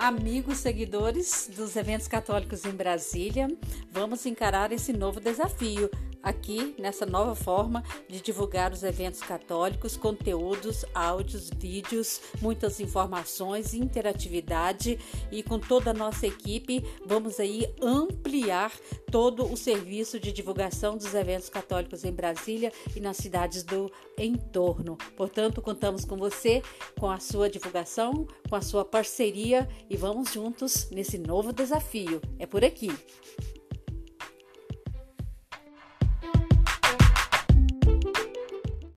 Amigos seguidores dos eventos católicos em Brasília, vamos encarar esse novo desafio aqui nessa nova forma de divulgar os eventos católicos, conteúdos, áudios, vídeos, muitas informações, interatividade e com toda a nossa equipe vamos aí ampliar todo o serviço de divulgação dos eventos católicos em Brasília e nas cidades do entorno. Portanto, contamos com você, com a sua divulgação, com a sua parceria e vamos juntos nesse novo desafio. É por aqui.